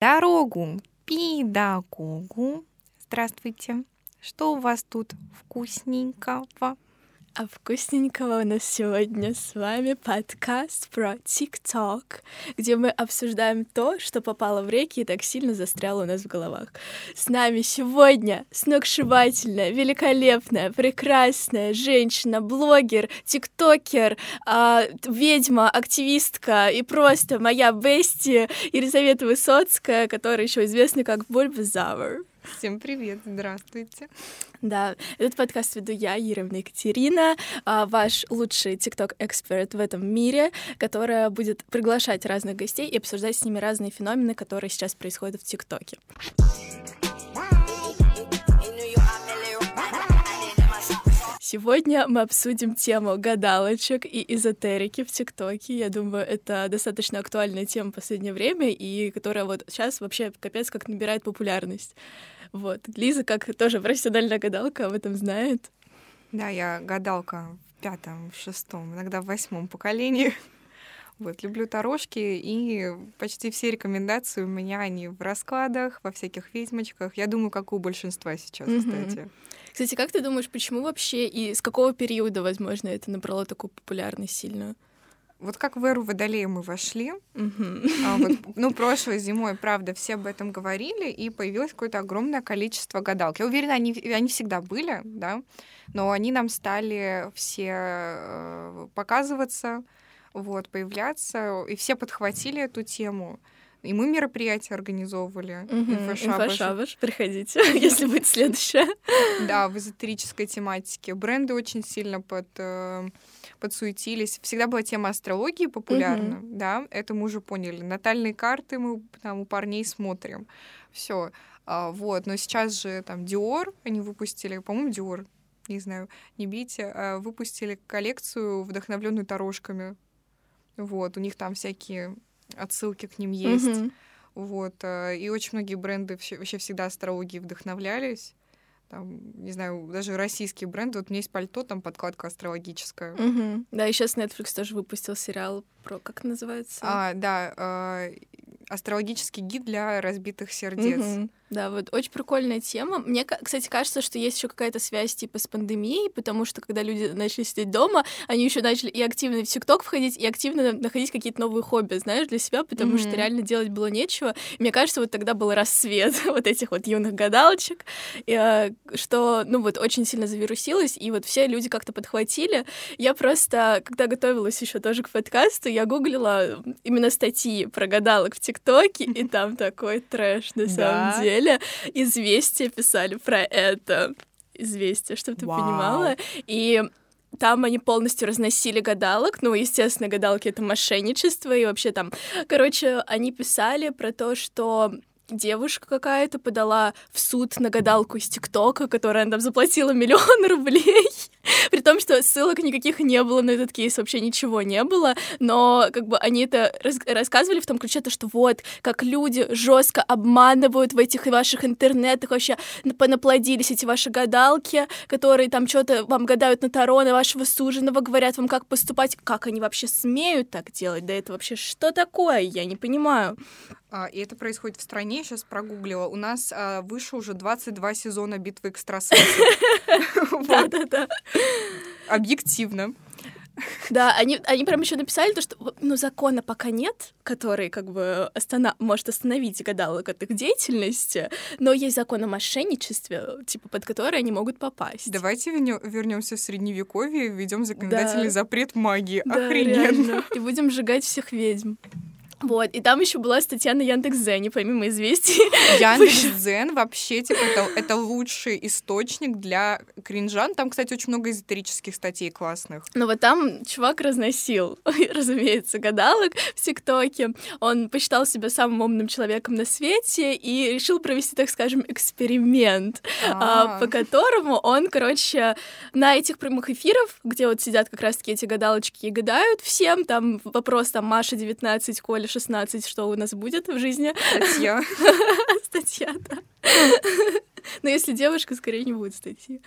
дорогу педагогу. Здравствуйте. Что у вас тут вкусненького? А вкусненького у нас сегодня с вами подкаст про ТикТок, где мы обсуждаем то, что попало в реки и так сильно застряло у нас в головах. С нами сегодня сногсшибательная, великолепная, прекрасная женщина, блогер, тиктокер, э, ведьма, активистка и просто моя бести Елизавета Высоцкая, которая еще известна как Бульбазавр. Всем привет, здравствуйте. Да, этот подкаст веду я, Еремна Екатерина, а, ваш лучший тикток-эксперт в этом мире, которая будет приглашать разных гостей и обсуждать с ними разные феномены, которые сейчас происходят в ТикТоке. Сегодня мы обсудим тему гадалочек и эзотерики в ТикТоке. Я думаю, это достаточно актуальная тема в последнее время, и которая вот сейчас вообще капец как набирает популярность. Вот. Лиза, как тоже профессиональная гадалка, об этом знает. Да, я гадалка в пятом, в шестом, иногда в восьмом поколении. Вот, люблю дорожки, и почти все рекомендации у меня они в раскладах, во всяких ведьмочках. Я думаю, как у большинства сейчас, mm-hmm. кстати. Кстати, как ты думаешь, почему вообще и с какого периода, возможно, это набрало такую популярность сильную? Вот как в эру Водолея мы вошли, а вот, ну, прошлой зимой, правда, все об этом говорили, и появилось какое-то огромное количество гадалок. Я уверена, они, они всегда были, да, но они нам стали все э, показываться, вот, появляться, и все подхватили эту тему. И мы мероприятия организовывали. Угу, инфошабаш. инфошабаш. Приходите, если будет следующее. Да, в эзотерической тематике. Бренды очень сильно под э, подсуетились. Всегда была тема астрологии популярна, да, это мы уже поняли. Натальные карты мы там у парней смотрим. Все. А, вот, но сейчас же там Dior, они выпустили, по-моему, Dior, не знаю, не бейте, а выпустили коллекцию, вдохновленную дорожками. Вот, у них там всякие отсылки к ним есть. Mm-hmm. Вот, а, и очень многие бренды вообще всегда астрологией вдохновлялись там, не знаю, даже российские бренды. Вот у меня есть пальто, там подкладка астрологическая. Угу. Да, и сейчас Netflix тоже выпустил сериал про, как называется? А, да, э, астрологический гид для разбитых сердец. Угу. Да, вот очень прикольная тема. Мне, кстати, кажется, что есть еще какая-то связь типа с пандемией, потому что когда люди начали сидеть дома, они еще начали и активно в ТикТок входить, и активно находить какие-то новые хобби, знаешь, для себя, потому mm-hmm. что реально делать было нечего. И мне кажется, вот тогда был рассвет вот этих вот юных гадалочек, и, а, что, ну вот, очень сильно завирусилось, и вот все люди как-то подхватили. Я просто, когда готовилась еще тоже к подкасту, я гуглила именно статьи про гадалок в ТикТоке, и там такой трэш на самом деле деле известия писали про это. Известия, чтобы ты Вау. понимала. И там они полностью разносили гадалок. Ну, естественно, гадалки — это мошенничество. И вообще там... Короче, они писали про то, что девушка какая-то подала в суд на гадалку из ТикТока, которая там заплатила миллион рублей. При том, что ссылок никаких не было на этот кейс, вообще ничего не было. Но как бы они это рас рассказывали в том ключе, то, что вот, как люди жестко обманывают в этих ваших интернетах, вообще понаплодились эти ваши гадалки, которые там что-то вам гадают на Таро, на вашего суженого, говорят вам, как поступать. Как они вообще смеют так делать? Да это вообще что такое? Я не понимаю. А, и это происходит в стране, сейчас прогуглила. У нас а, выше уже 22 сезона битвы экстрасенсов. Да-да-да. Объективно. Да, они, они прям еще написали то, что ну, закона пока нет, который как бы останов... может остановить гадалок от их деятельности, но есть закон о мошенничестве, типа, под который они могут попасть. Давайте вернемся в средневековье и введем законодательный да. запрет магии. Да, Охрененно. Реально. И будем сжигать всех ведьм. Вот, и там еще была статья на Яндекс.Зене, помимо известий. Яндекс.Зен вообще, типа, это, это лучший источник для кринжан. Там, кстати, очень много эзотерических статей классных. Ну вот там чувак разносил, разумеется, гадалок в ТикТоке. Он посчитал себя самым умным человеком на свете и решил провести, так скажем, эксперимент, а, по которому он, короче, на этих прямых эфирах, где вот сидят как раз-таки эти гадалочки и гадают всем, там вопрос там Маша 19, Коля 16, что у нас будет в жизни. Статья. Статья, да. Но если девушка, скорее не будет статьи.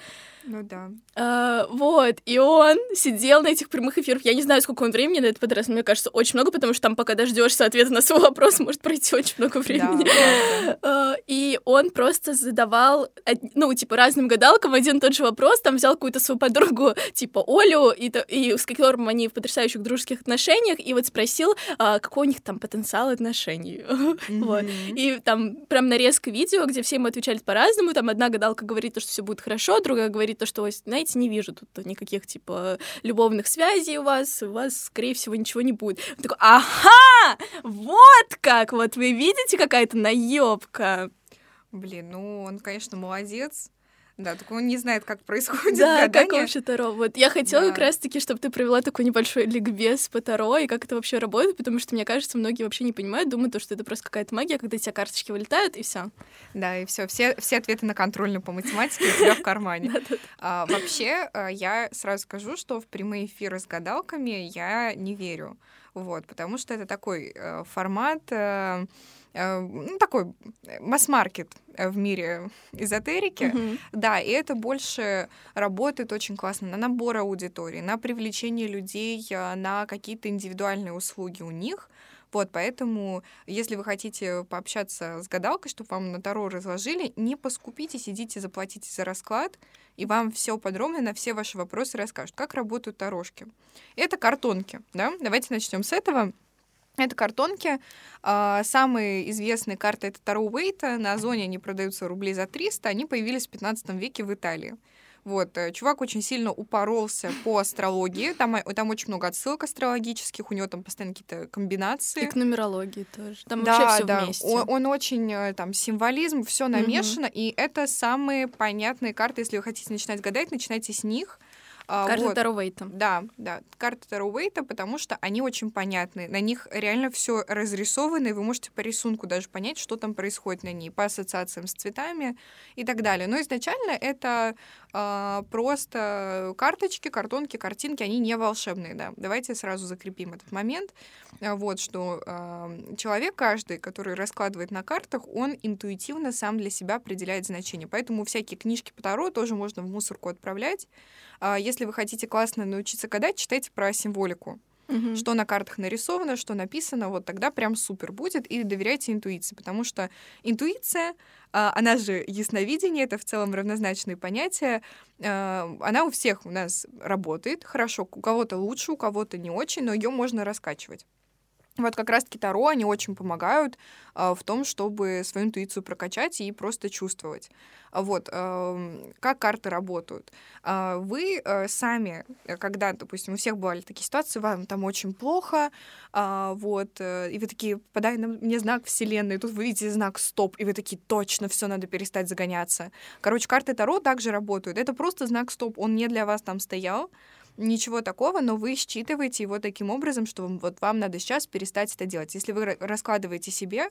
Ну да. А, вот, и он сидел на этих прямых эфирах. Я не знаю, сколько он времени на это потратил, мне кажется, очень много, потому что там, пока дождешься ответа на свой вопрос, может пройти очень много времени. Да, а, и он просто задавал, ну, типа, разным гадалкам один и тот же вопрос, там взял какую-то свою подругу, типа, Олю, и, и с которым они в потрясающих дружеских отношениях, и вот спросил, а, какой у них там потенциал отношений. вот. И там прям нарезка видео, где все ему отвечали по-разному, там одна гадалка говорит, что все будет хорошо, другая говорит, то, что, знаете, не вижу тут никаких, типа, любовных связей у вас, у вас, скорее всего, ничего не будет. Он такой, ага, вот как, вот вы видите, какая-то наебка. Блин, ну он, конечно, молодец. Да, только он не знает, как происходит да, гадание. как вообще Таро. Вот я хотела да. как раз-таки, чтобы ты провела такой небольшой ликбез по Таро, и как это вообще работает, потому что, мне кажется, многие вообще не понимают, думают, что это просто какая-то магия, когда у тебя карточки вылетают, и все. Да, и все, все, все ответы на контрольную по математике у тебя в кармане. А, вообще, а, я сразу скажу, что в прямые эфиры с гадалками я не верю. Вот, потому что это такой э, формат э, Э, ну, такой э, масс-маркет э, в мире эзотерики. Mm-hmm. Да, и это больше работает очень классно на набор аудитории, на привлечение людей, на какие-то индивидуальные услуги у них. Вот, поэтому, если вы хотите пообщаться с гадалкой, чтобы вам на Таро разложили, не поскупитесь, идите, заплатите за расклад, и вам все подробно на все ваши вопросы расскажут, как работают тарошки. Это картонки, да? Давайте начнем с этого. Это картонки. А, самые известные карты — это Таро Уэйта. На Озоне они продаются рублей за 300. Они появились в 15 веке в Италии. Вот, э, чувак очень сильно упоролся по астрологии. Там, э, там очень много отсылок астрологических, у него там постоянно какие-то комбинации. И к нумерологии тоже. Там да, вообще все да. вместе. Он, он очень э, там символизм, все намешано, угу. и это самые понятные карты. Если вы хотите начинать гадать, начинайте с них. А, карта вот. Таро Вейта. Да, да, карта Таро Вейта, потому что они очень понятны. На них реально все разрисовано, и вы можете по рисунку даже понять, что там происходит на ней, по ассоциациям с цветами и так далее. Но изначально это э, просто карточки, картонки, картинки, они не волшебные, да. Давайте сразу закрепим этот момент. А, вот, что э, человек каждый, который раскладывает на картах, он интуитивно сам для себя определяет значение. Поэтому всякие книжки по Таро тоже можно в мусорку отправлять. А если вы хотите классно научиться гадать, читайте про символику. Угу. Что на картах нарисовано, что написано, вот тогда прям супер будет. И доверяйте интуиции, потому что интуиция, а, она же ясновидение, это в целом равнозначные понятия, а, она у всех у нас работает хорошо, у кого-то лучше, у кого-то не очень, но ее можно раскачивать. Вот как раз-таки Таро, они очень помогают э, в том, чтобы свою интуицию прокачать и просто чувствовать. Вот, э, как карты работают. Э, вы э, сами, когда, допустим, у всех бывали такие ситуации, вам там очень плохо, э, вот, э, и вы такие, подай мне знак Вселенной, и тут вы видите знак стоп, и вы такие, точно, все надо перестать загоняться. Короче, карты Таро также работают. Это просто знак стоп, он не для вас там стоял, ничего такого, но вы считываете его таким образом, что вот вам надо сейчас перестать это делать. Если вы раскладываете себе,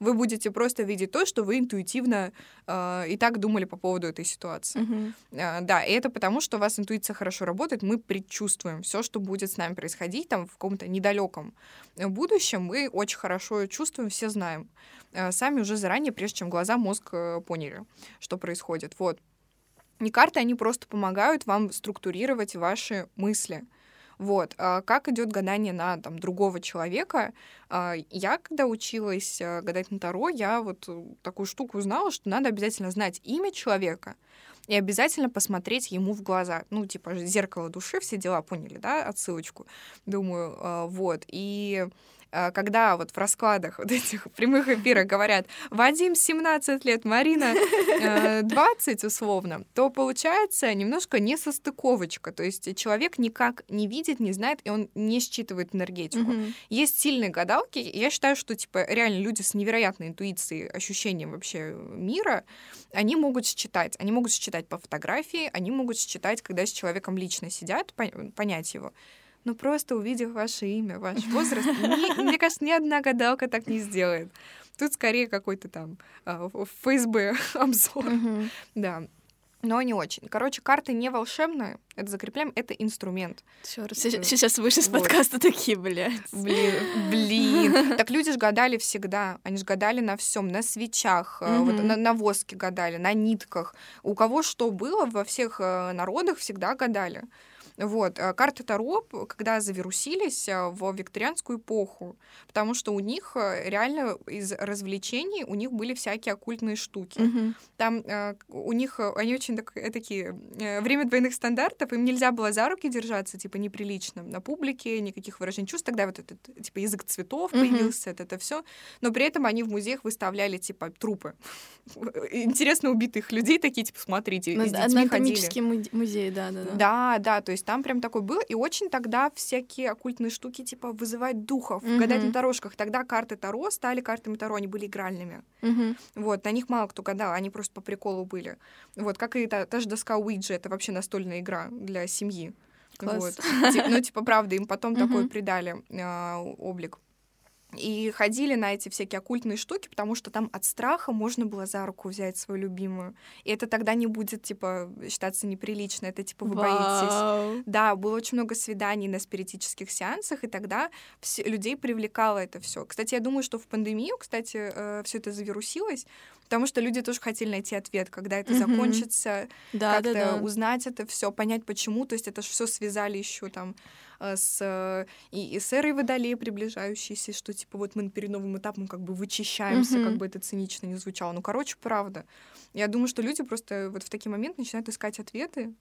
вы будете просто видеть то, что вы интуитивно э, и так думали по поводу этой ситуации. Uh-huh. Э, да, и это потому, что у вас интуиция хорошо работает, мы предчувствуем все, что будет с нами происходить там в каком-то недалеком будущем, мы очень хорошо чувствуем, все знаем. Э, сами уже заранее, прежде чем глаза, мозг э, поняли, что происходит. Вот. И карты, они просто помогают вам структурировать ваши мысли. Вот. А как идет гадание на там, другого человека? А, я, когда училась э, гадать на Таро, я вот э, такую штуку узнала, что надо обязательно знать имя человека и обязательно посмотреть ему в глаза. Ну, типа, зеркало души, все дела, поняли, да, отсылочку? Думаю, а, вот. И когда вот в раскладах вот этих прямых эфирах говорят «Вадим 17 лет, Марина 20 э, условно», то получается немножко несостыковочка. То есть человек никак не видит, не знает, и он не считывает энергетику. Mm-hmm. Есть сильные гадалки. Я считаю, что типа реально люди с невероятной интуицией, ощущением вообще мира, они могут считать. Они могут считать по фотографии, они могут считать, когда с человеком лично сидят, понять его но просто увидев ваше имя, ваш возраст, ни, мне кажется, ни одна гадалка так не сделает. Тут скорее какой-то там а, ФСБ обзор. Да. но не очень. Короче, карты не волшебные, это закрепляем, это инструмент. Чёрт, сейчас, вышли с подкаста такие, блядь. Блин, блин. Так люди же гадали всегда. Они же гадали на всем, на свечах, mm-hmm. вот, на, на воске гадали, на нитках. У кого что было, во всех э, народах всегда гадали. Вот. Э, карты Таро, когда завирусились э, в викторианскую эпоху, потому что у них э, реально из развлечений у них были всякие оккультные штуки. Mm-hmm. Там у них, они очень так, такие, время двойных стандартов, им нельзя было за руки держаться, типа, неприлично на публике, никаких выражений чувств. Тогда вот этот, типа, язык цветов mm-hmm. появился, это, это все. Но при этом они в музеях выставляли, типа, трупы. Интересно убитых людей, такие, типа, смотрите, с детьми ходили. музей, да, да, да. Да, да, то есть есть там прям такой был, и очень тогда всякие оккультные штуки, типа вызывать духов, mm-hmm. гадать на дорожках. Тогда карты Таро стали картами Таро, они были игральными. Mm-hmm. Вот, на них мало кто гадал, они просто по приколу были. Вот, как и та, та же доска Уиджи, это вообще настольная игра для семьи. Класс. Вот. Ну, типа, правда, им потом такой придали а, облик. И ходили на эти всякие оккультные штуки, потому что там от страха можно было за руку взять свою любимую. И это тогда не будет, типа, считаться неприлично. Это, типа, вы Вау. боитесь. Да, было очень много свиданий на спиритических сеансах, и тогда все, людей привлекало это все. Кстати, я думаю, что в пандемию, кстати, э, все это завирусилось, потому что люди тоже хотели найти ответ, когда это mm-hmm. закончится, да, как-то да, да. узнать это все, понять почему. То есть это все связали еще там с э, и, и с эрой водолея приближающейся, что типа вот мы перед новым этапом как бы вычищаемся, mm-hmm. как бы это цинично не звучало. Ну, короче, правда. Я думаю, что люди просто вот в такие моменты начинают искать ответы,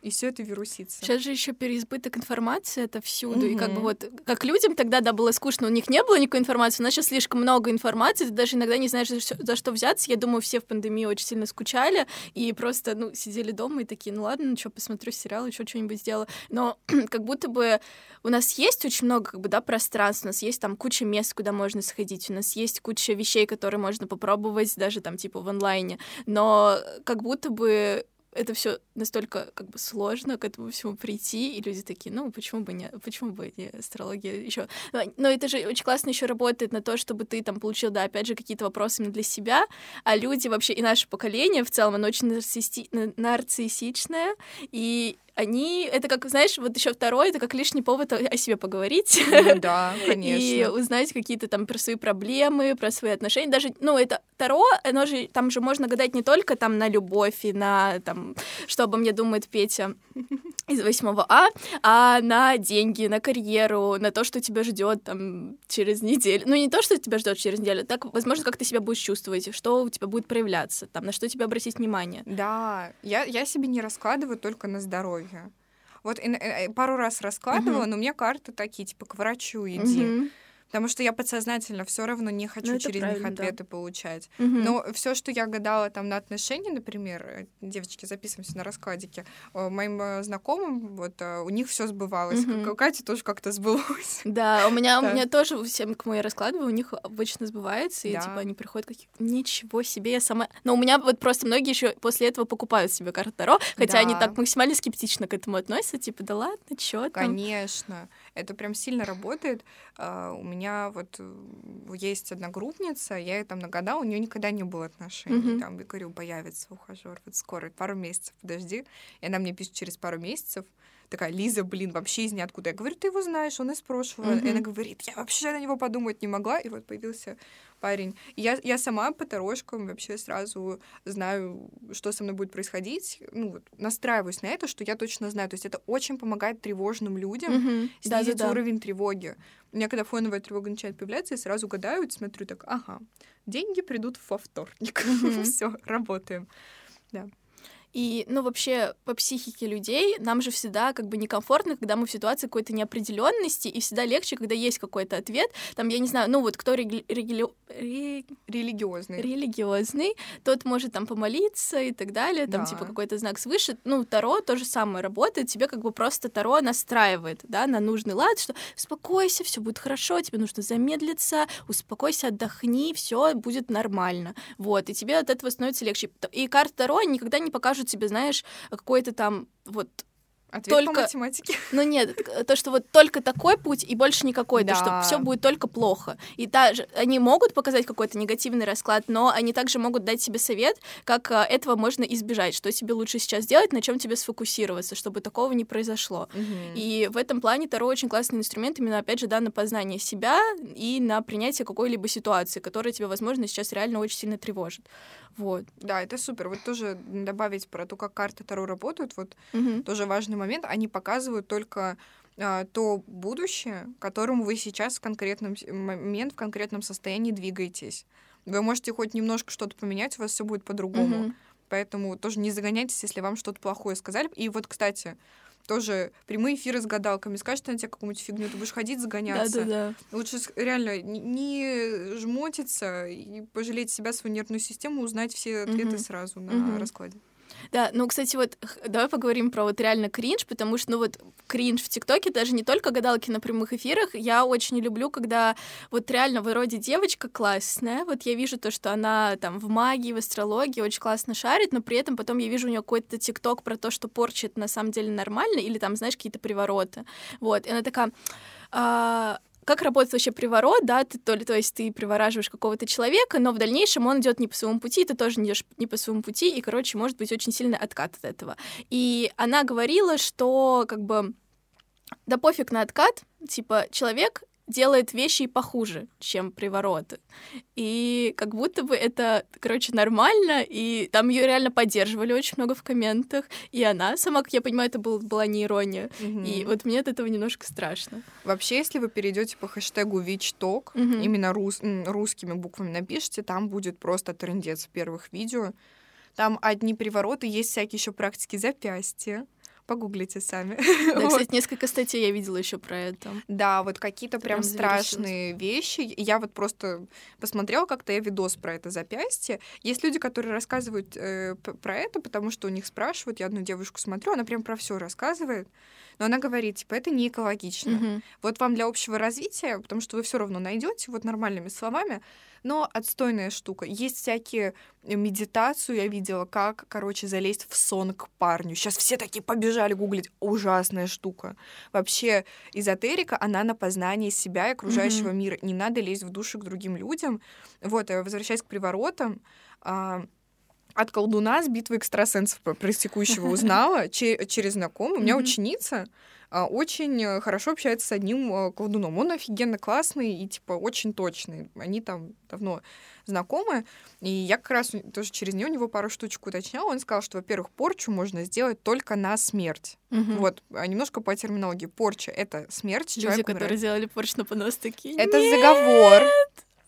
и все это вирусится. Сейчас же еще переизбыток информации, это всюду. Угу. И как бы вот, как людям тогда, да, было скучно, у них не было никакой информации, у нас сейчас слишком много информации, ты даже иногда не знаешь, за что взяться. Я думаю, все в пандемии очень сильно скучали и просто, ну, сидели дома и такие, ну ладно, ну что, посмотрю сериал, еще что-нибудь сделаю. Но как будто бы у нас есть очень много, как бы, да, пространств, у нас есть там куча мест, куда можно сходить, у нас есть куча вещей, которые можно попробовать даже там типа в онлайне, но как будто бы это все настолько как бы сложно к этому всему прийти, и люди такие, ну почему бы не, почему бы не астрология еще. Но, но это же очень классно еще работает на то, чтобы ты там получил, да, опять же, какие-то вопросы именно для себя, а люди вообще и наше поколение в целом, оно очень нарцисси... нарциссичное, и они, это как, знаешь, вот еще второй, это как лишний повод о себе поговорить. Ну, да, конечно. И узнать какие-то там про свои проблемы, про свои отношения. Даже, ну, это Таро, оно же, там же можно гадать не только там на любовь и на, там, что обо мне думает Петя из 8 А, а на деньги, на карьеру, на то, что тебя ждет там через неделю. Ну, не то, что тебя ждет через неделю, так, возможно, как ты себя будешь чувствовать, что у тебя будет проявляться, там, на что тебе обратить внимание. Да, я, я себе не раскладываю только на здоровье здоровья. Вот и, и, э, пару раз раскладывала, uh-huh. но мне карты такие, типа, к врачу иди. Uh-huh. Потому что я подсознательно все равно не хочу ну, через них ответы да. получать. Угу. Но все, что я гадала там на отношения, например, э, девочки, записываемся на раскладике, э, моим э, знакомым, вот у них все сбывалось. Угу. У Кати тоже как-то сбылось. Да, у меня, да. у меня тоже всем, кому я раскладываю, у них обычно сбывается, и типа они приходят какие ничего себе, я сама. Но у меня вот просто многие еще после этого покупают себе карты Таро, хотя да. они так максимально скептично к этому относятся, типа, да ладно, чё там. Конечно. Это прям сильно работает. Uh, у меня вот э, есть одна группница, я ей там нагадала, у нее никогда не было отношений. Mm-hmm. Там, я говорю, появится ухажер вот скоро, пару месяцев, подожди. И она мне пишет через пару месяцев, такая, Лиза, блин, вообще из ниоткуда. Я говорю, ты его знаешь, он из прошлого. Mm-hmm. И она говорит, я вообще на него подумать не могла. И вот появился парень. И я, я сама по тарошкам вообще сразу знаю, что со мной будет происходить. Ну, вот, настраиваюсь на это, что я точно знаю. То есть это очень помогает тревожным людям mm-hmm. снизить да, да, уровень тревоги. У меня, когда фоновая тревога начинает появляться, я сразу гадаю, смотрю так, ага, деньги придут во вторник. Все, работаем. Да. И, ну, вообще, по психике людей нам же всегда как бы некомфортно, когда мы в ситуации какой-то неопределенности, и всегда легче, когда есть какой-то ответ. Там, я не знаю, ну вот кто реги... Реги... религиозный. Религиозный, тот может там помолиться и так далее, там, да. типа, какой-то знак свыше. Ну, Таро то же самое работает, тебе как бы просто Таро настраивает, да, на нужный лад, что успокойся, все будет хорошо, тебе нужно замедлиться, успокойся, отдохни, все будет нормально. Вот, и тебе от этого становится легче. И карта Таро никогда не покажет тебе, знаешь, какой-то там вот Ответ только... по математике. Ну нет, то, что вот только такой путь и больше никакой, да. то, что все будет только плохо. И даже они могут показать какой-то негативный расклад, но они также могут дать себе совет, как а, этого можно избежать, что тебе лучше сейчас делать, на чем тебе сфокусироваться, чтобы такого не произошло. Угу. И в этом плане Таро очень классный инструмент, именно, опять же, да, на познание себя и на принятие какой-либо ситуации, которая тебя, возможно, сейчас реально очень сильно тревожит. Вот. Да, это супер. Вот тоже добавить про то, как карты Таро работают, вот угу. тоже важный момент. Они показывают только а, то будущее, к которому вы сейчас в конкретном момент, в конкретном состоянии двигаетесь. Вы можете хоть немножко что-то поменять, у вас все будет по-другому. Угу. Поэтому тоже не загоняйтесь, если вам что-то плохое сказали. И вот, кстати, тоже прямые эфиры с гадалками, скажет она тебе какую-нибудь фигню, ты будешь ходить загоняться. Да-да-да. Лучше реально не жмотиться и пожалеть себя, свою нервную систему, узнать все ответы угу. сразу на угу. раскладе. Да, ну, кстати, вот давай поговорим про вот реально кринж, потому что, ну, вот кринж в ТикТоке, даже не только гадалки на прямых эфирах, я очень люблю, когда вот реально вроде девочка классная, вот я вижу то, что она там в магии, в астрологии очень классно шарит, но при этом потом я вижу у нее какой-то ТикТок про то, что порча на самом деле нормально, или там, знаешь, какие-то привороты. Вот, и она такая... А, как работает вообще приворот, да, ты, то, то есть ты привораживаешь какого-то человека, но в дальнейшем он идет не по своему пути, ты тоже идешь не по своему пути, и, короче, может быть очень сильный откат от этого. И она говорила, что как бы да пофиг на откат, типа человек делает вещи и похуже, чем привороты. И как будто бы это, короче, нормально, и там ее реально поддерживали очень много в комментах, и она сама, как я понимаю, это был, была не ирония. Угу. И вот мне от этого немножко страшно. Вообще, если вы перейдете по хэштегу ВИЧТОК, угу. именно рус, русскими буквами напишите, там будет просто трендец первых видео. Там одни привороты, есть всякие еще практики запястья Погуглите сами. Да, вот. кстати, несколько статей я видела еще про это. Да, вот какие-то прям, прям страшные вещи. Я вот просто посмотрела как-то я видос про это запястье. Есть люди, которые рассказывают э, про это, потому что у них спрашивают. Я одну девушку смотрю, она прям про все рассказывает. Но она говорит, типа, это не экологично. Угу. Вот вам для общего развития, потому что вы все равно найдете вот нормальными словами, но отстойная штука. Есть всякие э, медитацию, я видела, как, короче, залезть в сон к парню. Сейчас все такие побежали гуглить. Ужасная штука. Вообще, эзотерика, она на познание себя и окружающего mm-hmm. мира. Не надо лезть в душу к другим людям. Вот, а возвращаясь к приворотам, а, от колдуна с битвы экстрасенсов проистекущего узнала через знакомую. У меня ученица а, очень э, хорошо общается с одним э, колдуном. Он офигенно классный и, типа, очень точный. Они там давно знакомы. И я как раз тоже через нее у него пару штучек уточняла. Он сказал, что, во-первых, порчу можно сделать только на смерть. Угу. Вот, а немножко по терминологии. Порча — это смерть. Люди, которые умирает. сделали порчу на понос, такие, Это Нет! заговор.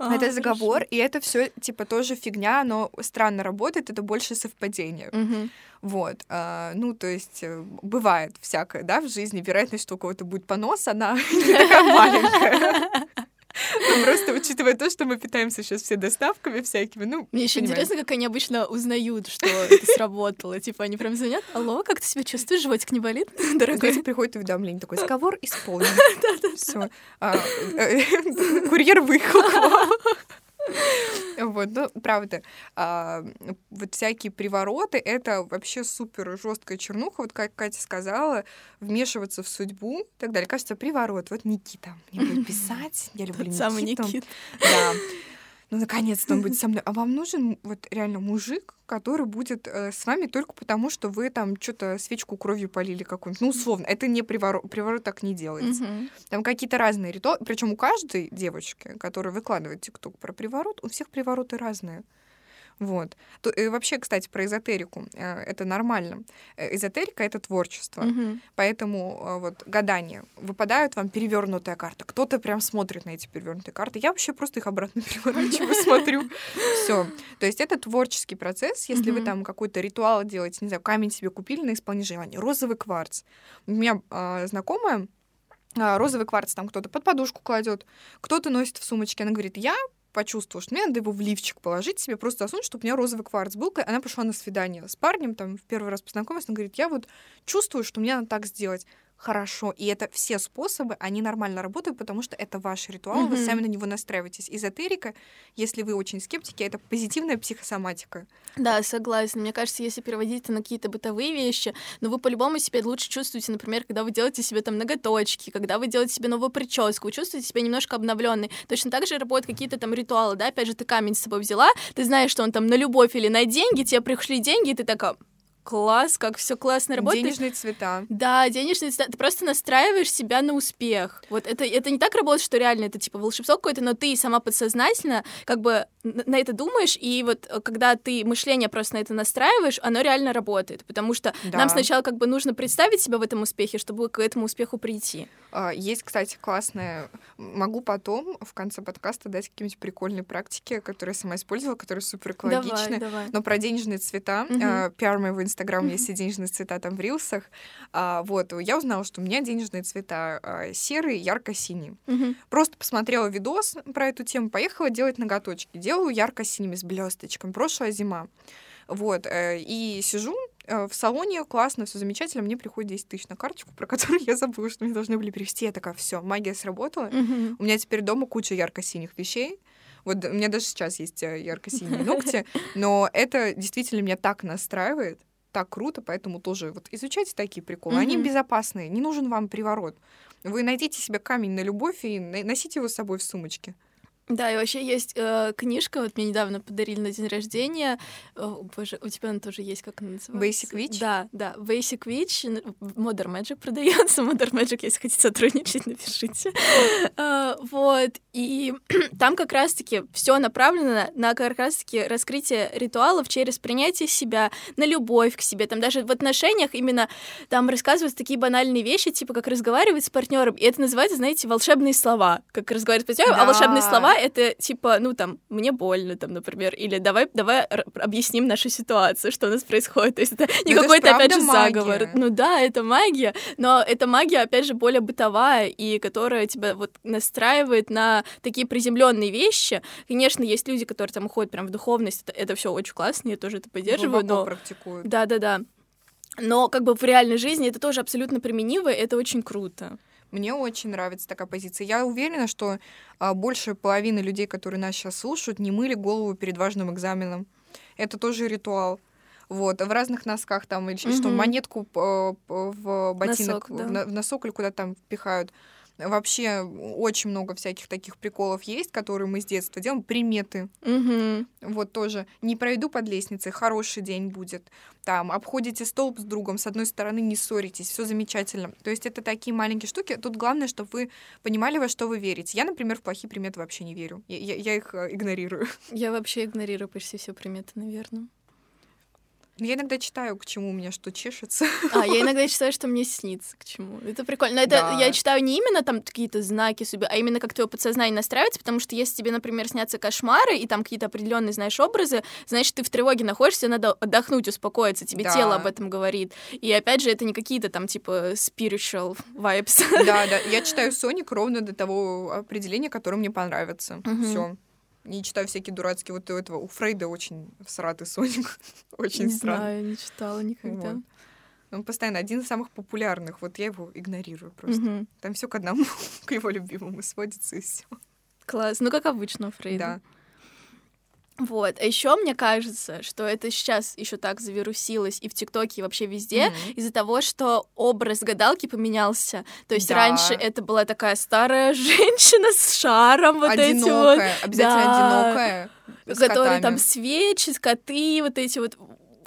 А, это заговор, хорошо. и это все типа тоже фигня, но странно работает, это больше совпадение. Угу. Вот, а, ну, то есть э, бывает всякое, да, в жизни. Вероятность, что у кого-то будет понос, она не такая маленькая. Ну, просто учитывая то, что мы питаемся сейчас все доставками всякими, ну, Мне еще интересно, как они обычно узнают, что это сработало. Типа, они прям звонят, алло, как ты себя чувствуешь, животик не болит, дорогой? Знаете, приходит уведомление, такой, сговор исполнен. Все. А, э, курьер выехал. Вот, ну, правда, а, вот всякие привороты — это вообще супер жесткая чернуха. Вот как Катя сказала, вмешиваться в судьбу и так далее. Кажется, приворот. Вот Никита мне будет писать. Я люблю Никиту. Самый Никит. Да ну, наконец-то он будет со мной. А вам нужен вот реально мужик, который будет э, с вами только потому, что вы там что-то свечку кровью полили какую-нибудь. Ну, условно, это не приворот, приворот так не делается. Угу. Там какие-то разные ритуалы. Причем у каждой девочки, которая выкладывает ТикТок про приворот, у всех привороты разные. Вот. То, и вообще, кстати, про эзотерику. Э, это нормально. Э, эзотерика — это творчество. Угу. Поэтому э, вот гадание. Выпадают вам перевернутая карта. Кто-то прям смотрит на эти перевернутые карты. Я вообще просто их обратно переворачиваю, смотрю. Все. То есть это творческий процесс. Если вы там какой-то ритуал делаете, не знаю, камень себе купили на исполнение желания, розовый кварц. У меня знакомая а, розовый кварц там кто-то под подушку кладет, кто-то носит в сумочке. Она говорит, я почувствовала, что мне надо его в лифчик положить себе, просто засунуть, чтобы у меня розовый кварц был. Она пошла на свидание с парнем, там, в первый раз познакомилась, она говорит, я вот чувствую, что мне надо так сделать. Хорошо. И это все способы, они нормально работают, потому что это ваш ритуал, вы Мгм. сами на него настраиваетесь. Эзотерика, если вы очень скептики, это позитивная психосоматика. Да, согласна. Мне кажется, если переводить это на какие-то бытовые вещи, ну вы по-любому себя лучше чувствуете, например, когда вы делаете себе там ноготочки, когда вы делаете себе новую прическу, вы чувствуете себя немножко обновленной. Точно так же работают какие-то там ритуалы, да, опять же, ты камень с собой взяла, ты знаешь, что он там на любовь или на деньги, тебе пришли деньги, и ты такая, класс, как все классно работает. Денежные цвета. Да, денежный цвет. Ты просто настраиваешь себя на успех. Вот это, это не так работает, что реально это типа волшебство какое-то, но ты сама подсознательно как бы на это думаешь, и вот э, когда ты мышление просто на это настраиваешь, оно реально работает. Потому что Да. нам сначала как бы нужно представить себя в этом успехе, чтобы к этому успеху прийти. А, Есть, кстати, классная... Могу потом в конце подкаста дать какие-нибудь прикольные практики, которые я сама использовала, которые супер экологичны. Давай, давай. Но про денежные цвета, а, пиар моего инстаграма, есть все денежные цвета там в рилсах. А, Вот, я узнала, что у меня денежные цвета серый, ярко-синий. Мгм. Просто посмотрела видос про эту тему, поехала делать ноготочки. Делаю ярко-синими с блесточками. Прошлая зима. Вот, э, и сижу э, в салоне, классно, все замечательно, мне приходит 10 тысяч на карточку, про которую я забыла, что мне должны были перевести. Я такая, все, магия сработала. У меня теперь дома куча ярко-синих вещей. Вот у меня даже сейчас есть э, ярко-синие ногти, но это действительно меня так настраивает, так круто, поэтому тоже вот изучайте такие приколы. Они безопасные, не нужен вам приворот. Вы найдите себе камень на любовь и носите его с собой в сумочке. Да, и вообще есть э, книжка, вот мне недавно подарили на день рождения. О, боже, у тебя она тоже есть, как она называется? Basic Witch? Да, да, Basic Witch. Modern Magic продается. Modern Magic, если хотите сотрудничать, напишите. А, Вот, и там как раз-таки все направлено на как раз-таки раскрытие ритуалов через принятие себя, на любовь к себе. Там даже в отношениях именно там рассказываются такие банальные вещи, типа как разговаривать с партнером. И это называется, знаете, волшебные слова. Как разговаривать с партнером, а волшебные слова это типа, ну там, мне больно, там, например, или давай, давай объясним нашу ситуацию, что у нас происходит. То есть это не Ну, это какой-то, опять же, заговор. магия. Ну да, это магия, но эта магия, опять же, более бытовая, и которая тебя вот настраивает на такие приземленные вещи. Конечно, есть люди, которые там уходят прям в духовность, это, все очень классно, я тоже это поддерживаю, Глубоко но... практикуют. Да-да-да. Но как бы в реальной жизни это тоже абсолютно применимо, и это очень круто. Мне очень нравится такая позиция. Я уверена, что а, больше половины людей, которые нас сейчас слушают, не мыли голову перед важным экзаменом. Это тоже ритуал. Вот, в разных носках там, или что, Мгм. монетку п- в ботинок, Носок, да. в, на- в носок или куда там пихают. Вообще очень много всяких таких приколов есть, которые мы с детства делаем. Приметы. Мгм. Вот тоже. Не пройду под лестницей, хороший день будет. Там обходите столб с другом, с одной стороны не ссоритесь, все замечательно. То есть это такие маленькие штуки. Тут главное, чтобы вы понимали, во что вы верите. Я, например, в плохие приметы вообще не верю. Я, я- я их э, игнорирую. Я вообще игнорирую почти все приметы, наверное. Но Я иногда читаю, к чему у меня что чешется. А, я иногда читаю, что мне снится, к чему. Это прикольно. Но это Да. я читаю не именно там какие-то знаки судьбы, а именно как твое подсознание настраивается, потому что если тебе, например, снятся кошмары, и там какие-то определенные, знаешь, образы, значит, ты в тревоге находишься, надо отдохнуть, успокоиться, тебе Да. тело об этом говорит. И опять же, это не какие-то там, типа, spiritual vibes. Да, да. Я читаю Соник ровно до того определения, которое мне понравится. Мгм. Все. Не читаю всякие дурацкие. Вот у этого, у Фрейда очень всратый Соник. Очень Не странный. знаю, не читала никогда. Вот. Он постоянно один из самых популярных. Вот я его игнорирую просто. Мгм. Там все к одному, к его любимому сводится и все. Класс. Ну, как обычно у Фрейда. Да. Вот. А еще мне кажется, что это сейчас еще так завирусилось и в ТикТоке, и вообще везде, Мгм. из-за того, что образ гадалки поменялся. То есть Да. раньше это была такая старая женщина с шаром, вот эти вот, одинокая, обязательно Да. одинокая. которые котами. там свечи, коты, вот эти вот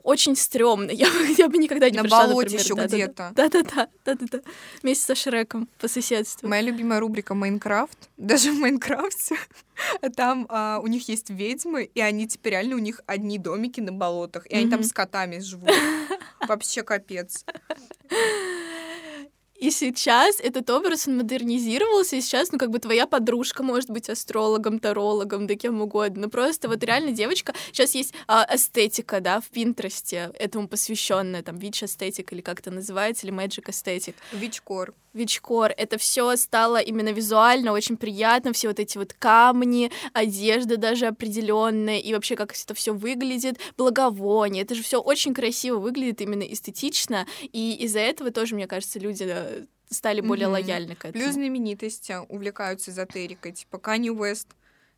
очень стрёмно. Я, бы- я бы никогда не На пришла, болоте еще да-да-да. где-то. Да-да-да, да-да-да. Вместе со Шреком по соседству. Моя любимая рубрика Майнкрафт. Даже в Майнкрафте там а, у них есть ведьмы, и они теперь реально у них одни домики на болотах, и они там с котами живут. Вообще капец. И сейчас этот образ, он модернизировался, и сейчас, ну, как бы твоя подружка может быть астрологом, тарологом, да кем угодно. Ну, просто вот реально девочка... Сейчас есть а, эстетика, да, в Пинтересте, этому посвященная, там, witch aesthetic или как это называется, или magic aesthetic. Witchcore. Witchcore, это все стало именно визуально очень приятно, все вот эти вот камни, одежда даже определенная, и вообще как это все выглядит, благовоние, это же все очень красиво выглядит, именно эстетично, и из-за этого тоже, мне кажется, люди э, стали более mm-hmm. лояльны к этому. Плюс знаменитости увлекаются эзотерикой, типа Кани Уэст.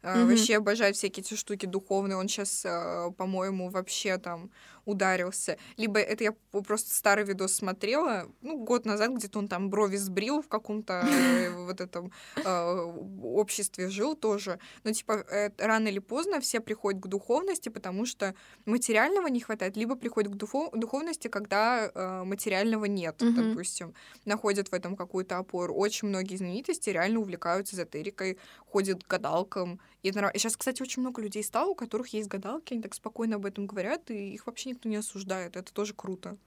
Mm-hmm. Вообще обожает всякие эти штуки духовные. Он сейчас, э, по-моему, вообще там ударился. Либо это я просто старый видос смотрела, ну, год назад где-то он там брови сбрил в каком-то э, вот этом э, обществе жил тоже. Но, типа, э, рано или поздно все приходят к духовности, потому что материального не хватает, либо приходят к духовности, когда материального нет, допустим. Находят в этом какую-то опору. Очень многие знаменитости реально увлекаются эзотерикой, ходят к гадалкам. И сейчас, кстати, очень много людей стало, у которых есть гадалки, они так спокойно об этом говорят, и их вообще никто не осуждает. Это тоже круто.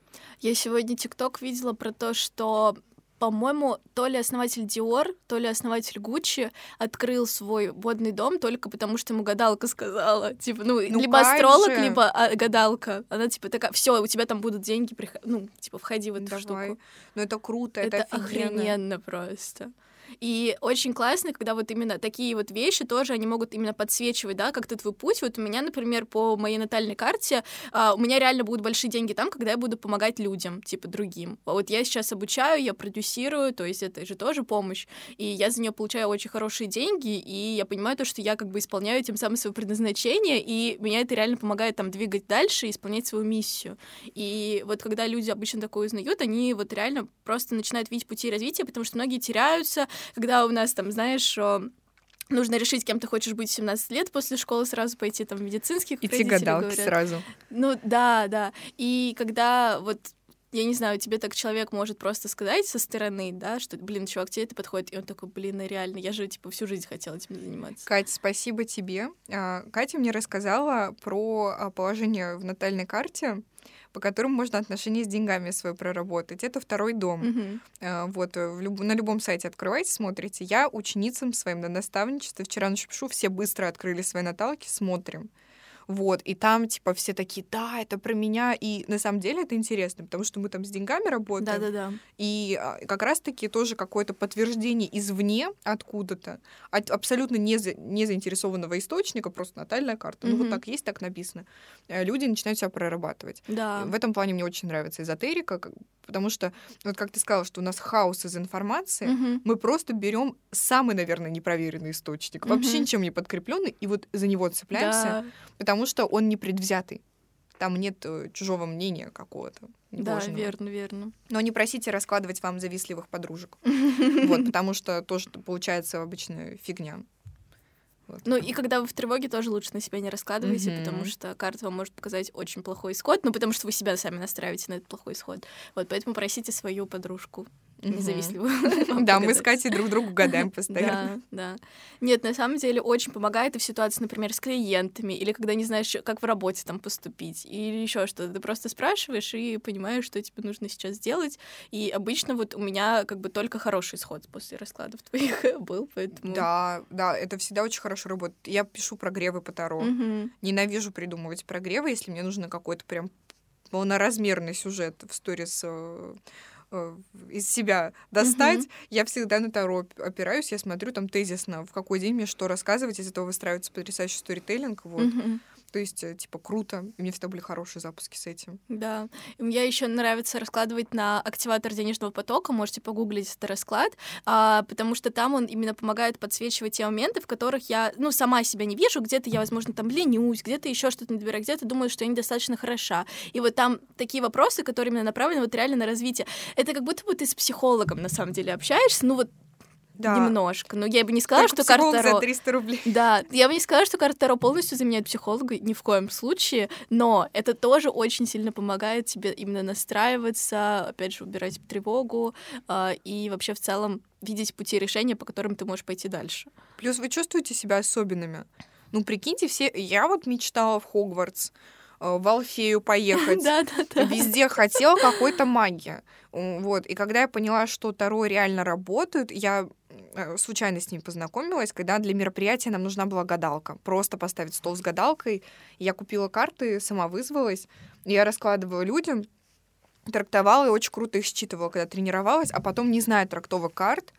Я сегодня ТикТок видела про то, что по-моему, то ли основатель Dior, то ли основатель Гуччи открыл свой водный дом только потому, что ему гадалка сказала. Типа, ну, ну либо астролог, же. либо а, гадалка. Она типа такая, все, у тебя там будут деньги, приход... ну, типа, входи в эту Давай. штуку. Ну, это круто, это, это офигенно. охрененно просто. И очень классно, когда вот именно такие вот вещи тоже, они могут именно подсвечивать, да, как-то твой путь. Вот у меня, например, по моей натальной карте, а, у меня реально будут большие деньги там, когда я буду помогать людям, типа другим. Вот я сейчас обучаю, я продюсирую, то есть это же тоже помощь, и я за нее получаю очень хорошие деньги, и я понимаю то, что я как бы исполняю тем самым свое предназначение, и меня это реально помогает там двигать дальше и исполнять свою миссию. И вот когда люди обычно такое узнают, они вот реально просто начинают видеть пути развития, потому что многие теряются, когда у нас там, знаешь, нужно решить, кем ты хочешь быть в 17 лет после школы, сразу пойти там в медицинских. Идти гадалки говорят. сразу. Ну да, да. И когда вот я не знаю, тебе так человек может просто сказать со стороны, да, что, блин, чувак, тебе это подходит, и он такой, блин, ну реально, я же, типа, всю жизнь хотела этим заниматься. Катя, спасибо тебе. А, Катя мне рассказала про а, положение в натальной карте, по которым можно отношения с деньгами свое проработать. Это второй дом. Mm-hmm. Вот, э, в люб... на любом сайте открывайте, смотрите. Я ученицам своим на наставничестве вчера ночью пишу, все быстро открыли свои наталки, смотрим. Вот, и там, типа, все такие, да, это про меня, и на самом деле это интересно, потому что мы там с деньгами работаем. Да-да-да. И а, как раз-таки тоже какое-то подтверждение извне откуда-то, от абсолютно не, за, не заинтересованного источника, просто натальная карта, mm-hmm. ну вот так есть, так написано. Э, люди начинают себя прорабатывать. Да. В этом плане мне очень нравится эзотерика, потому что, вот как ты сказала, что у нас хаос из информации, mm-hmm. мы просто берем самый, наверное, непроверенный источник, mm-hmm. вообще ничем не подкрепленный, и вот за него цепляемся. Да потому что он не предвзятый. Там нет э, чужого мнения какого-то. Да, верно, верно. Но не просите раскладывать вам завистливых подружек. Вот, потому что тоже получается обычная фигня. Вот. Ну и когда вы в тревоге, тоже лучше на себя не раскладывайте, mm-hmm. потому что карта вам может показать очень плохой исход, ну потому что вы себя сами настраиваете на этот плохой исход. Вот поэтому просите свою подружку независливую. Да, мы с Катей друг другу гадаем постоянно. Да, да. Нет, на самом деле очень помогает и в ситуации, например, с клиентами, или когда не знаешь, как в работе там поступить, или еще что-то. Ты просто спрашиваешь и понимаешь, что тебе нужно сейчас сделать. И обычно вот у меня как бы только хороший исход после раскладов твоих был, поэтому... Да, да, это всегда очень хорошо работает. Я пишу прогревы по Таро. Ненавижу придумывать прогревы, если мне нужно какой-то прям полноразмерный сюжет в сторис э, из себя достать, mm-hmm. я всегда на Таро опираюсь, я смотрю там тезисно, в какой день мне что рассказывать, из этого выстраивается потрясающий сторителлинг, вот. Mm-hmm. То есть, э, типа, круто. И мне всегда были хорошие запуски с этим. Да. Мне еще нравится раскладывать на активатор денежного потока. Можете погуглить этот расклад, а, потому что там он именно помогает подсвечивать те моменты, в которых я, ну, сама себя не вижу. Где-то я, возможно, там ленюсь, где-то еще что-то не добираю, где-то думаю, что я недостаточно хороша. И вот там такие вопросы, которые именно направлены вот реально на развитие. Это как будто бы ты с психологом, на самом деле, общаешься. Ну, вот да. немножко. Но я бы не сказала, Только что карта Таро... за 300 рублей. Да, я бы не сказала, что карта Таро полностью заменяет психолога, ни в коем случае, но это тоже очень сильно помогает тебе именно настраиваться, опять же, убирать тревогу э, и вообще в целом видеть пути решения, по которым ты можешь пойти дальше. Плюс вы чувствуете себя особенными. Ну, прикиньте, все... Я вот мечтала в Хогвартс, в Алфею поехать. Да, да, да. Везде хотела какой-то магии. Вот. И когда я поняла, что Таро реально работают, я Э, случайно с ним познакомилась, когда для мероприятия нам нужна была гадалка. Просто поставить стол с гадалкой. Я купила карты, сама вызвалась. Я раскладывала людям, трактовала и очень круто их считывала, когда тренировалась, а потом, не зная трактовок карт,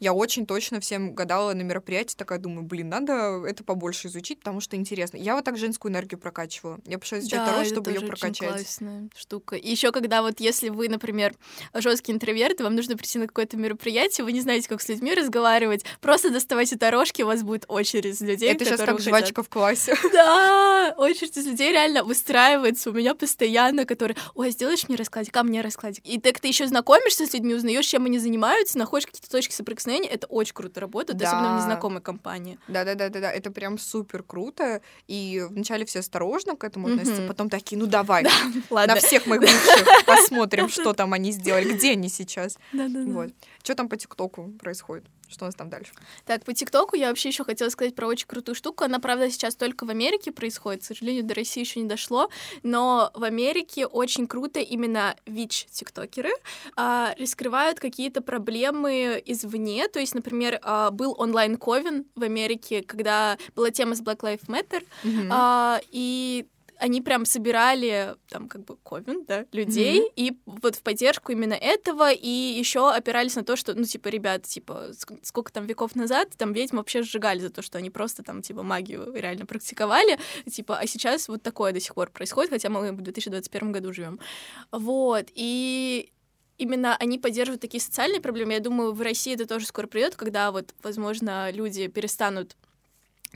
я очень точно всем гадала на мероприятии, такая думаю, блин, надо это побольше изучить, потому что интересно. Я вот так женскую энергию прокачивала. Я пошла изучать Да, Таро, чтобы ее тоже очень прокачать. классная штука. И еще когда вот если вы, например, жесткий интроверт, и вам нужно прийти на какое-то мероприятие, вы не знаете, как с людьми разговаривать, просто доставайте дорожки, у вас будет очередь из людей, Это сейчас как хотят. жвачка в классе. Да, очередь из людей реально выстраивается у меня постоянно, которые, ой, сделаешь мне раскладик, а мне раскладик. И так ты еще знакомишься с людьми, узнаешь, чем они занимаются, находишь какие-то точки соприкосновения, это очень круто работает, особенно в Да. незнакомой компании. Да-да-да-да, это прям супер круто. И вначале все осторожно к этому относятся, Мгм. потом такие, ну давай, Ладно. на всех моих бывших посмотрим, что там они сделали, где они сейчас. Да-да-да. Вот. Что там по ТикТоку происходит? Что у нас там дальше? Так, по ТикТоку я вообще еще хотела сказать про очень крутую штуку. Она, правда, сейчас только в Америке происходит. К сожалению, до России еще не дошло. Но в Америке очень круто именно ВИЧ-тиктокеры а, раскрывают какие-то проблемы извне. То есть, например, а, был онлайн-ковен в Америке, когда была тема с Black Lives Matter, Мгм. а, и они прям собирали там как бы ковен, да, людей, Мгм. и вот в поддержку именно этого, и еще опирались на то, что, ну, типа, ребят, типа, ск- сколько там веков назад, там ведьм вообще сжигали за то, что они просто там, типа, магию реально практиковали, типа, а сейчас вот такое до сих пор происходит, хотя мы в 2021 году живем. Вот, и именно они поддерживают такие социальные проблемы. Я думаю, в России это тоже скоро придет, когда вот, возможно, люди перестанут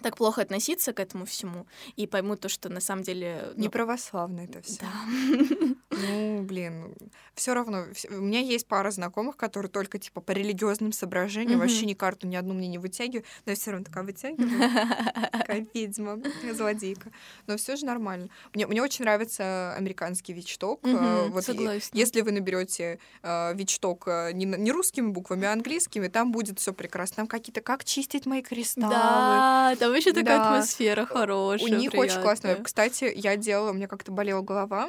так плохо относиться к этому всему и поймут то, что на самом деле... ну, Не православно это все. да. Ну, блин, все равно. У меня есть пара знакомых, которые только типа по религиозным соображениям Мгм. вообще ни карту ни одну мне не вытягивают, но я все равно такая вытягиваю. Такая ведьма, злодейка. Но все же нормально. Мне, мне очень нравится американский вичток. Мгм, Вот и- согласна. если вы наберете вичток не, на- не русскими буквами, а английскими, там будет все прекрасно. Там какие-то как чистить мои кристаллы. Да, там еще такая Да. атмосфера хорошая. У них очень классно. приятная. Кстати, я делала, у меня как-то болела голова,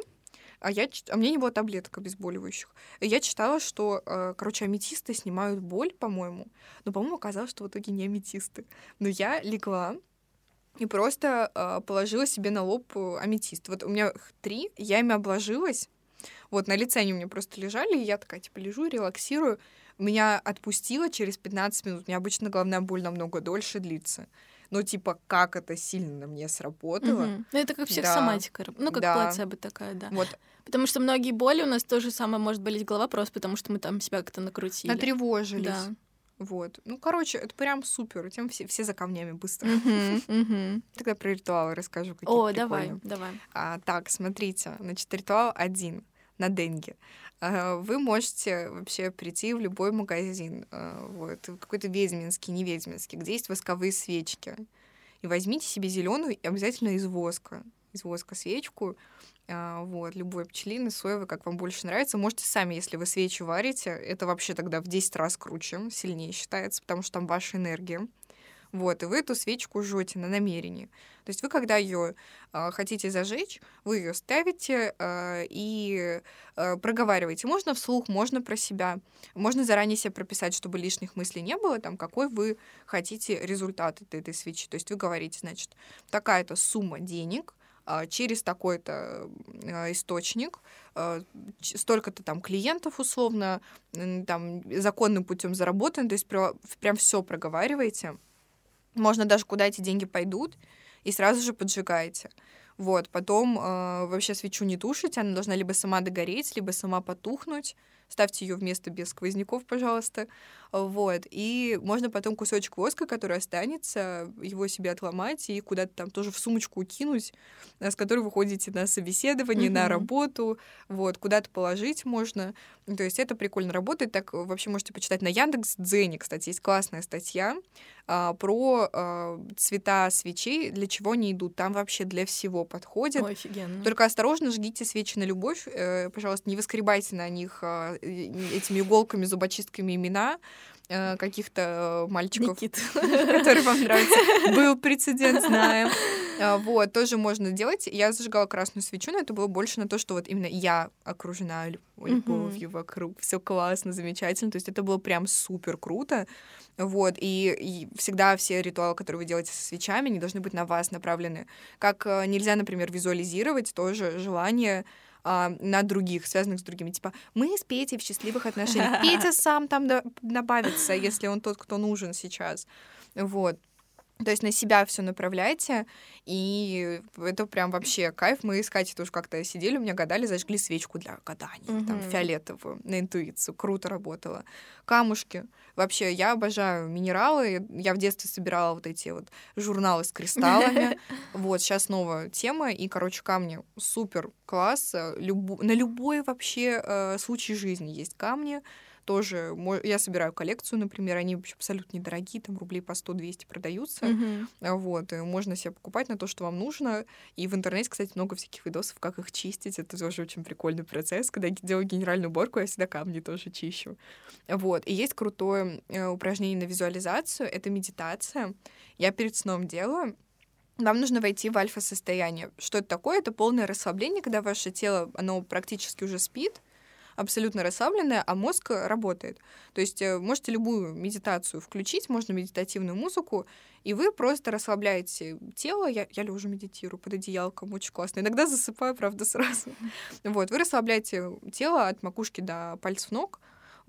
а, я, а мне не было таблеток обезболивающих. И я читала, что, э, короче, аметисты снимают боль, по-моему. Но, по-моему, оказалось, что в итоге не аметисты. Но я легла и просто э, положила себе на лоб э, аметист. Вот у меня три, я ими обложилась. Вот на лице они у меня просто лежали, и я такая, типа, лежу, релаксирую. Меня отпустило через 15 минут. У меня обычно головная боль намного дольше длится. Ну, типа, как это сильно на мне сработало. Мгм. Ну, это как Да. психосоматика. раб- Ну, как Да. плацебо такая, да. Вот Потому что многие боли у нас то же самое может болеть голова просто потому, что мы там себя как-то накрутили. натревожились. Да. Вот. Ну, короче, это прям супер. Тем все, все за камнями быстро. Мгм, мгм. Тогда про ритуалы расскажу. какие О, давай, прикольные. давай. А, так, смотрите. Значит, ритуал один на деньги. А, Вы можете вообще прийти в любой магазин, а, вот, какой-то ведьминский, не ведьминский, где есть восковые свечки. И возьмите себе зеленую и обязательно из воска. Из воска свечку. а, Вот, любой пчелиный, соевый, как вам больше нравится. Можете сами, если вы свечи варите, это вообще тогда в 10 раз круче, сильнее считается, потому что там ваша энергия. Вот, и вы эту свечку жжете на намерении. То есть вы, когда ее хотите зажечь, вы ее ставите а, и а, проговариваете. Можно вслух, можно про себя. Можно заранее себе прописать, чтобы лишних мыслей не было, там, какой вы хотите результат от этой свечи. То есть вы говорите, значит, такая-то сумма денег а, через такой-то а, источник, а, столько-то там клиентов условно, там законным путем заработано, то есть прям все проговариваете. Можно даже куда эти деньги пойдут, и сразу же поджигаете. Вот, потом э, вообще свечу не тушите, она должна либо сама догореть, либо сама потухнуть. Ставьте ее вместо без сквозняков, пожалуйста. Вот, и можно потом кусочек воска, который останется, его себе отломать и куда-то там тоже в сумочку кинуть, э, с которой вы ходите на собеседование, на Мгм. работу, вот, куда-то положить можно. То есть это прикольно работает. Так э, вообще можете почитать на Яндекс Дзене, кстати, есть классная статья а, про а, цвета свечей, для чего они идут. Там вообще для всего подходит. Ой, офигенно. Только осторожно, жгите свечи на любовь. э, пожалуйста, не выскребайте на них э, этими иголками, зубочистками имена э, каких-то э, мальчиков, Никит. который вам нравится. Был прецедент, знаем. А, Вот, тоже можно делать. Я зажигала красную свечу, но это было больше на то, что вот именно я окружена любовью вокруг. Все классно, замечательно. То есть это было прям супер круто. Вот, и, и всегда все ритуалы, которые вы делаете со свечами, они должны быть на вас направлены. Как э, нельзя, например, визуализировать тоже желание а, на других, связанных с другими. Типа, мы с Петей в счастливых отношениях. Петя сам там добавится, если он тот, кто нужен сейчас. Вот. То есть на себя все направляйте, и это прям вообще кайф. Мы с Катей тоже как-то сидели, у меня гадали, зажгли свечку для гадания, mm-hmm. там, фиолетовую, на интуицию. Круто работало. Камушки. Вообще, я обожаю минералы. Я в детстве собирала вот эти вот журналы с кристаллами. Вот, сейчас новая тема, и, короче, камни супер класс. На любой вообще э, случай жизни есть камни тоже я собираю коллекцию, например, они абсолютно недорогие, там рублей по 100-200 продаются, mm-hmm. вот, можно себе покупать на то, что вам нужно, и в интернете, кстати, много всяких видосов, как их чистить, это тоже очень прикольный процесс, когда я делаю генеральную уборку, я всегда камни тоже чищу, вот, и есть крутое э, упражнение на визуализацию, это медитация, я перед сном делаю, вам нужно войти в альфа-состояние. Что это такое? Это полное расслабление, когда ваше тело, оно практически уже спит, абсолютно расслабленная, а мозг работает. То есть э, можете любую медитацию включить, можно медитативную музыку, и вы просто расслабляете тело. Я, я лежу медитирую под одеялком, очень классно. Иногда засыпаю, правда, сразу. Вот, вы расслабляете тело от макушки до пальцев ног,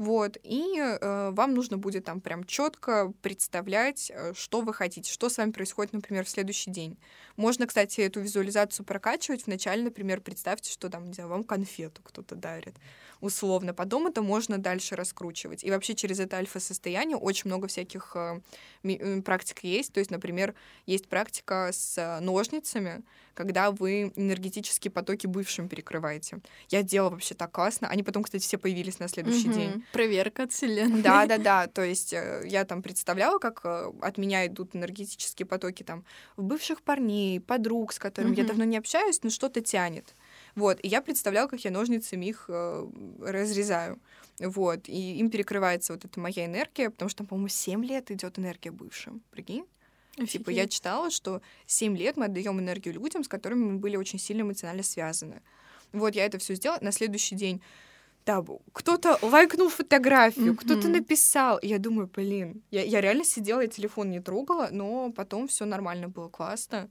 вот, и э, вам нужно будет там прям четко представлять, э, что вы хотите, что с вами происходит, например, в следующий день. Можно, кстати, эту визуализацию прокачивать. Вначале, например, представьте, что там, не знаю, вам конфету кто-то дарит условно. Потом это можно дальше раскручивать. И вообще через это альфа-состояние очень много всяких э, э, практик есть. То есть, например, есть практика с ножницами, когда вы энергетические потоки бывшим перекрываете. Я делала вообще так классно. Они потом, кстати, все появились на следующий угу. день. Проверка от вселенной. Да, да, да. То есть э, я там представляла, как от меня идут энергетические потоки там в бывших парней, подруг, с которыми угу. я давно не общаюсь, но что-то тянет. Вот, и я представляла, как я ножницами их э, разрезаю. Вот, и им перекрывается вот эта моя энергия, потому что там, по-моему, 7 лет идет энергия бывшим. Прикинь? Офигеть. Типа я читала, что 7 лет мы отдаем энергию людям, с которыми мы были очень сильно эмоционально связаны. Вот, я это все сделала. На следующий день да, кто-то лайкнул фотографию, mm-hmm. кто-то написал. Я думаю, блин, я, я реально сидела, я телефон не трогала, но потом все нормально было, классно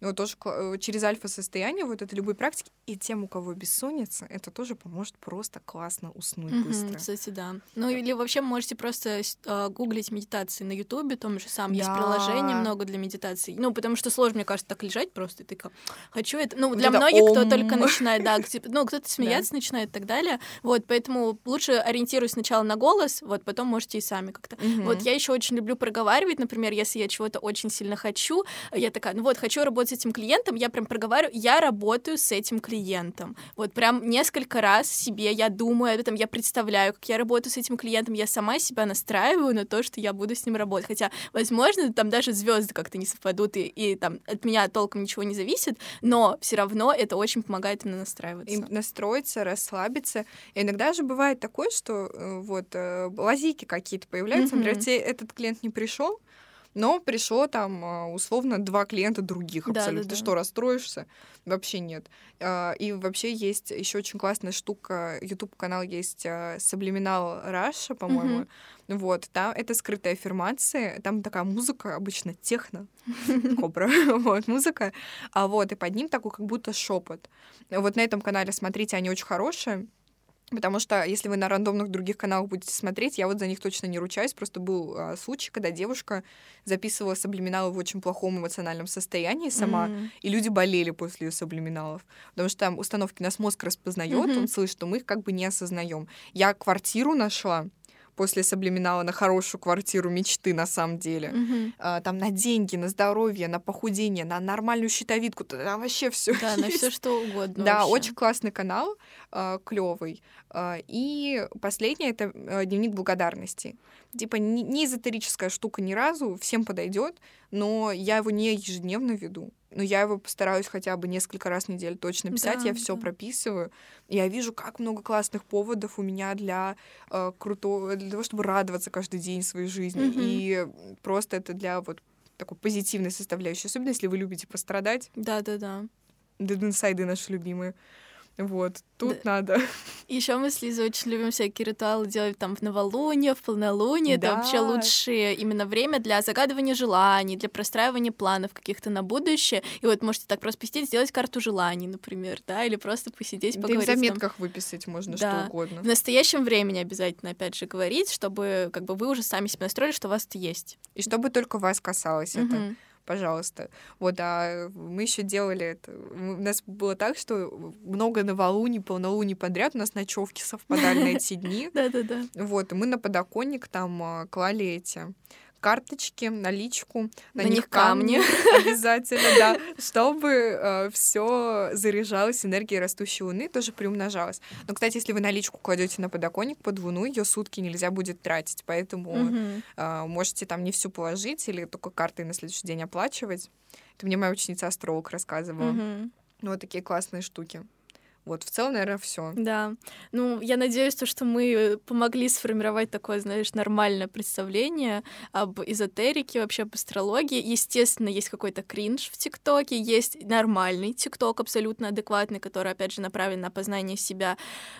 вот тоже э, через альфа-состояние, вот это любой практики, и тем, у кого бессонница, это тоже поможет просто классно уснуть mm-hmm, быстро. Кстати, да. Ну или вообще можете просто э, гуглить медитации на Ютубе, том же самом. Есть приложение много для медитации. Ну, потому что сложно, мне кажется, так лежать просто, и ты как, хочу это. Ну, для это многих, ом. кто только начинает, да, ну, кто-то смеяться начинает и так далее. Вот, поэтому лучше ориентируюсь сначала на голос, вот, потом можете и сами как-то. Вот, я еще очень люблю проговаривать, например, если я чего-то очень сильно хочу, я такая, ну вот, хочу работать с этим клиентом, я прям проговариваю, я работаю с этим клиентом. Вот прям несколько раз себе я думаю об этом, я представляю, как я работаю с этим клиентом, я сама себя настраиваю на то, что я буду с ним работать. Хотя, возможно, там даже звезды как-то не совпадут, и, и там от меня толком ничего не зависит, но все равно это очень помогает именно настраиваться. И настроиться, расслабиться. И иногда же бывает такое, что э, вот э, лазики какие-то появляются, mm-hmm. например, тебе этот клиент не пришел, но пришло там а, условно два клиента других абсолютно. Да, да, Ты что, расстроишься? Вообще нет. А, и вообще есть еще очень классная штука. YouTube канал есть Subliminal Russia, по-моему. Mm-hmm. Вот, там это скрытые аффирмации, там такая музыка, обычно техно, кобра, вот, музыка, а вот, и под ним такой как будто шепот. Вот на этом канале, смотрите, они очень хорошие, Потому что если вы на рандомных других каналах будете смотреть, я вот за них точно не ручаюсь. Просто был а, случай, когда девушка записывала саблиминалы в очень плохом эмоциональном состоянии сама, mm-hmm. и люди болели после ее саблиминалов. Потому что там установки нас мозг распознает, mm-hmm. он слышит, что мы их как бы не осознаем. Я квартиру нашла, после саблиминала на хорошую квартиру мечты на самом деле. Угу. А, там на деньги, на здоровье, на похудение, на нормальную щитовидку, там вообще все. Да, на все что угодно. Да, вообще. очень классный канал, а, клевый. А, и последнее это а, дневник благодарности. Типа не эзотерическая штука ни разу, всем подойдет, но я его не ежедневно веду но я его постараюсь хотя бы несколько раз в неделю точно писать, да, я все да. прописываю. Я вижу, как много классных поводов у меня для э, крутого, для того, чтобы радоваться каждый день своей жизни. Mm-hmm. И просто это для вот такой позитивной составляющей, особенно если вы любите пострадать. Да, да, да. Inside наши любимые. Вот, тут да. надо. Еще мы с Лизой очень любим всякие ритуалы делать там в новолуние, в полнолуние. Да. Это вообще лучшее именно время для загадывания желаний, для простраивания планов каких-то на будущее. И вот можете так просто посидеть, сделать карту желаний, например, да, или просто посидеть, поговорить. Да в заметках там. выписать можно да. что угодно. В настоящем времени обязательно, опять же, говорить, чтобы как бы вы уже сами себе настроили, что у вас это есть. И чтобы только вас касалось угу. это пожалуйста. Вот, а мы еще делали это. У нас было так, что много новолуний, полнолуний подряд, у нас ночевки совпадали на эти дни. Да-да-да. Вот, мы на подоконник там а, клали эти карточки, наличку, на, на них камни, обязательно, да, чтобы э, все заряжалось энергией растущей луны, тоже приумножалось. Но, кстати, если вы наличку кладете на подоконник под луну, ее сутки нельзя будет тратить, поэтому угу. э, можете там не всю положить или только картой на следующий день оплачивать. Это мне моя ученица астролог рассказывала. Угу. Ну, вот такие классные штуки. Вот, в целом, наверное, все. Да. Ну, я надеюсь, то, что мы помогли сформировать такое, знаешь, нормальное представление об эзотерике, вообще об астрологии. Естественно, есть какой-то кринж в ТикТоке, есть нормальный ТикТок, абсолютно адекватный, который, опять же, направлен на познание себя.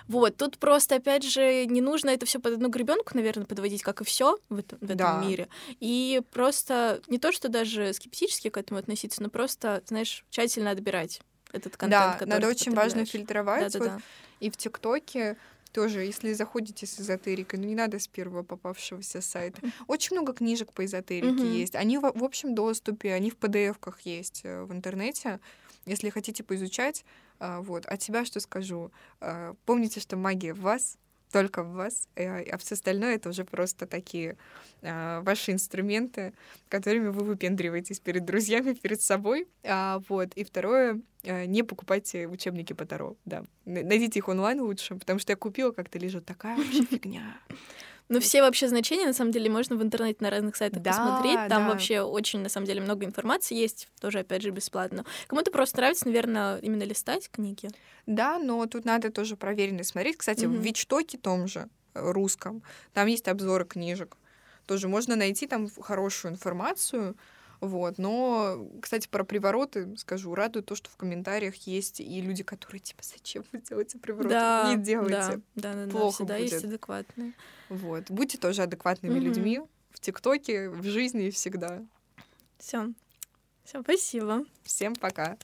Вот, тут просто, опять же, не нужно это все под одну гребенку, наверное, подводить, как и все в, этом, в этом да. мире. И просто не то, что даже скептически к этому относиться, но просто, знаешь, тщательно отбирать этот контент, да, который надо очень важно фильтровать. Да, да, вот. да. И в ТикТоке тоже, если заходите с эзотерикой, ну не надо с первого попавшегося сайта. Очень много книжек по эзотерике mm-hmm. есть. Они в, в общем доступе, они в PDF-ках есть э, в интернете. Если хотите поизучать, а, вот. От себя что скажу? А, помните, что магия в вас, только в вас, э, а все остальное это уже просто такие а, ваши инструменты, которыми вы выпендриваетесь перед друзьями, перед собой. А, вот. И второе, а, не покупайте учебники по Таро. Да. Найдите их онлайн лучше, потому что я купила, как-то лежит такая вообще фигня. Ну, все вообще значения, на самом деле, можно в интернете на разных сайтах да, посмотреть. Там да. вообще очень, на самом деле, много информации есть, тоже, опять же, бесплатно. Кому-то просто нравится, наверное, именно листать книги. Да, но тут надо тоже проверенно смотреть. Кстати, mm-hmm. в Вичтоке том же, э, русском, там есть обзоры книжек. Тоже можно найти там хорошую информацию, вот. Но, кстати, про привороты скажу. Радует то, что в комментариях есть и люди, которые типа, зачем вы делаете привороты? Да, не делайте. Да, да, да, Плохо да, будет. есть адекватные. Вот. Будьте тоже адекватными угу. людьми в ТикТоке, в жизни и всегда. Все. Все, спасибо. Всем пока.